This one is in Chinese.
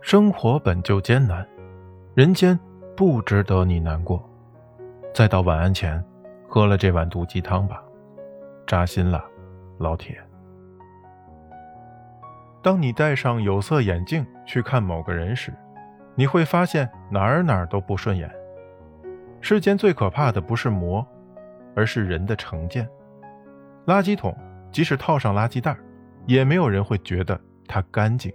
生活本就艰难人间不值得你难过。再到晚安前喝了这碗毒鸡汤吧扎心了老铁。当你戴上有色眼镜去看某个人时你会发现哪儿哪儿都不顺眼。世间最可怕的不是魔而是人的成见。垃圾桶即使套上垃圾袋也没有人会觉得它干净